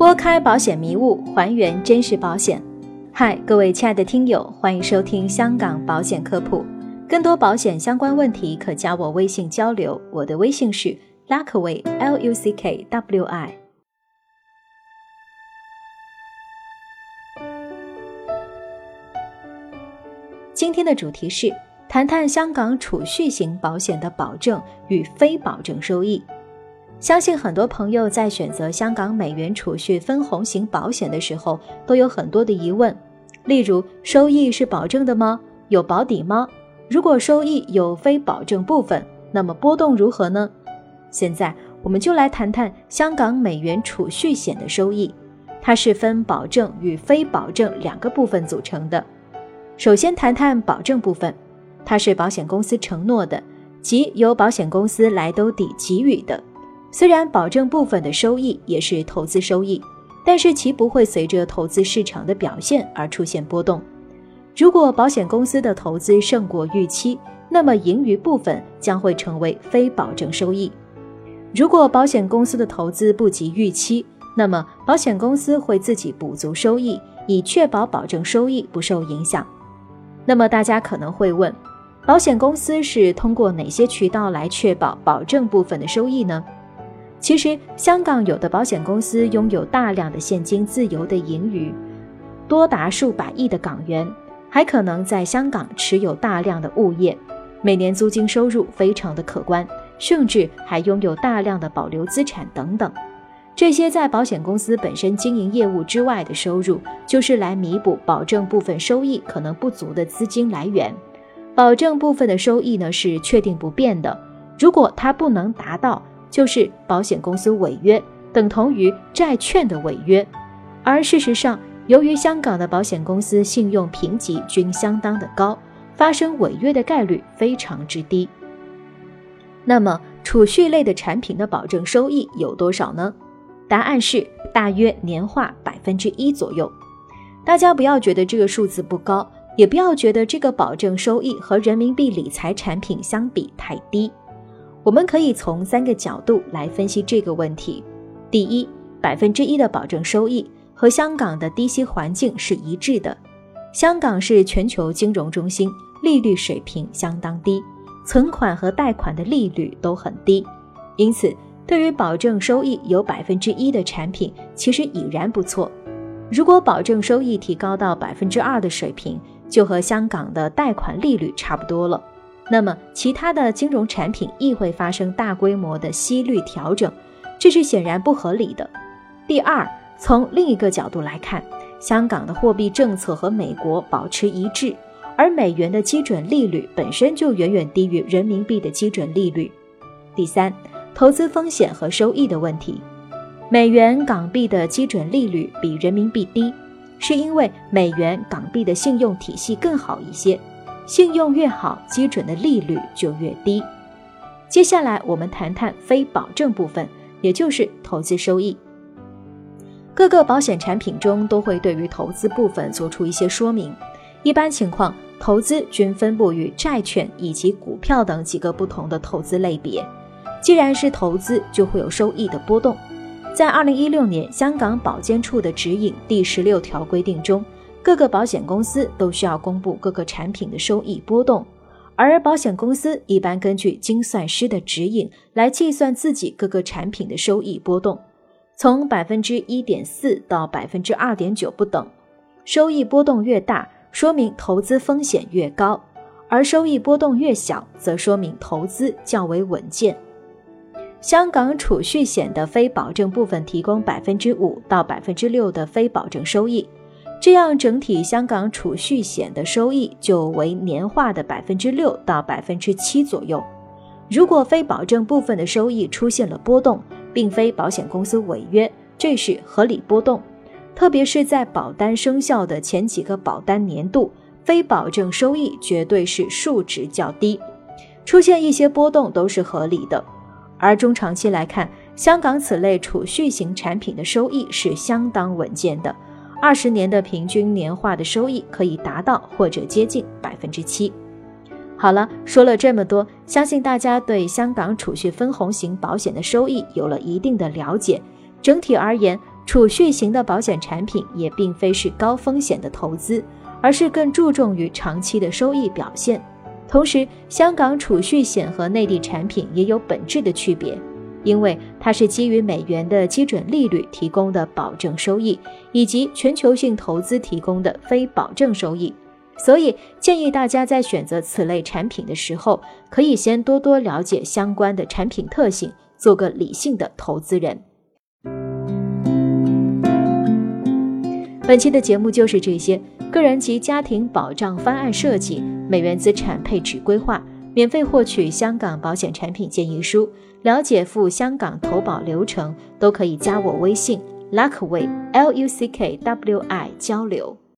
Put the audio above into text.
拨开保险迷雾，还原真实保险。嗨，各位亲爱的听友，欢迎收听香港保险科普。更多保险相关问题，可加我微信交流。我的微信是 Luckway L U C K W I。今天的主题是谈谈香港储蓄型保险的保证与非保证收益。相信很多朋友在选择香港美元储蓄分红型保险的时候，都有很多的疑问，例如收益是保证的吗？有保底吗？如果收益有非保证部分，那么波动如何呢？现在我们就来谈谈香港美元储蓄险的收益，它是分保证与非保证两个部分组成的。首先谈谈保证部分，它是保险公司承诺的，即由保险公司来兜底给予的。虽然保证部分的收益也是投资收益，但是其不会随着投资市场的表现而出现波动。如果保险公司的投资胜过预期，那么盈余部分将会成为非保证收益；如果保险公司的投资不及预期，那么保险公司会自己补足收益，以确保保证收益不受影响。那么大家可能会问，保险公司是通过哪些渠道来确保保证部分的收益呢？其实，香港有的保险公司拥有大量的现金自由的盈余，多达数百亿的港元，还可能在香港持有大量的物业，每年租金收入非常的可观，甚至还拥有大量的保留资产等等。这些在保险公司本身经营业务之外的收入，就是来弥补保证部分收益可能不足的资金来源。保证部分的收益呢是确定不变的，如果它不能达到。就是保险公司违约，等同于债券的违约。而事实上，由于香港的保险公司信用评级均相当的高，发生违约的概率非常之低。那么，储蓄类的产品的保证收益有多少呢？答案是大约年化百分之一左右。大家不要觉得这个数字不高，也不要觉得这个保证收益和人民币理财产品相比太低。我们可以从三个角度来分析这个问题。第一，百分之一的保证收益和香港的低息环境是一致的。香港是全球金融中心，利率水平相当低，存款和贷款的利率都很低，因此对于保证收益有百分之一的产品，其实已然不错。如果保证收益提高到百分之二的水平，就和香港的贷款利率差不多了。那么，其他的金融产品亦会发生大规模的息率调整，这是显然不合理的。第二，从另一个角度来看，香港的货币政策和美国保持一致，而美元的基准利率本身就远远低于人民币的基准利率。第三，投资风险和收益的问题，美元港币的基准利率比人民币低，是因为美元港币的信用体系更好一些。信用越好，基准的利率就越低。接下来我们谈谈非保证部分，也就是投资收益。各个保险产品中都会对于投资部分做出一些说明。一般情况，投资均分布于债券以及股票等几个不同的投资类别。既然是投资，就会有收益的波动。在二零一六年香港保监处的指引第十六条规定中。各个保险公司都需要公布各个产品的收益波动，而保险公司一般根据精算师的指引来计算自己各个产品的收益波动，从百分之一点四到百分之二点九不等。收益波动越大，说明投资风险越高；而收益波动越小，则说明投资较为稳健。香港储蓄险的非保证部分提供百分之五到百分之六的非保证收益。这样，整体香港储蓄险的收益就为年化的百分之六到百分之七左右。如果非保证部分的收益出现了波动，并非保险公司违约，这是合理波动。特别是在保单生效的前几个保单年度，非保证收益绝对是数值较低，出现一些波动都是合理的。而中长期来看，香港此类储蓄型产品的收益是相当稳健的。二十年的平均年化的收益可以达到或者接近百分之七。好了，说了这么多，相信大家对香港储蓄分红型保险的收益有了一定的了解。整体而言，储蓄型的保险产品也并非是高风险的投资，而是更注重于长期的收益表现。同时，香港储蓄险和内地产品也有本质的区别，因为它是基于美元的基准利率提供的保证收益，以及全球性投资提供的非保证收益。所以，建议大家在选择此类产品的时候，可以先多多了解相关的产品特性，做个理性的投资人。本期的节目就是这些，个人及家庭保障方案设计、美元资产配置规划，免费获取香港保险产品建议书，了解赴香港投保流程，都可以加我微信 Luckway L U C K W I 交流。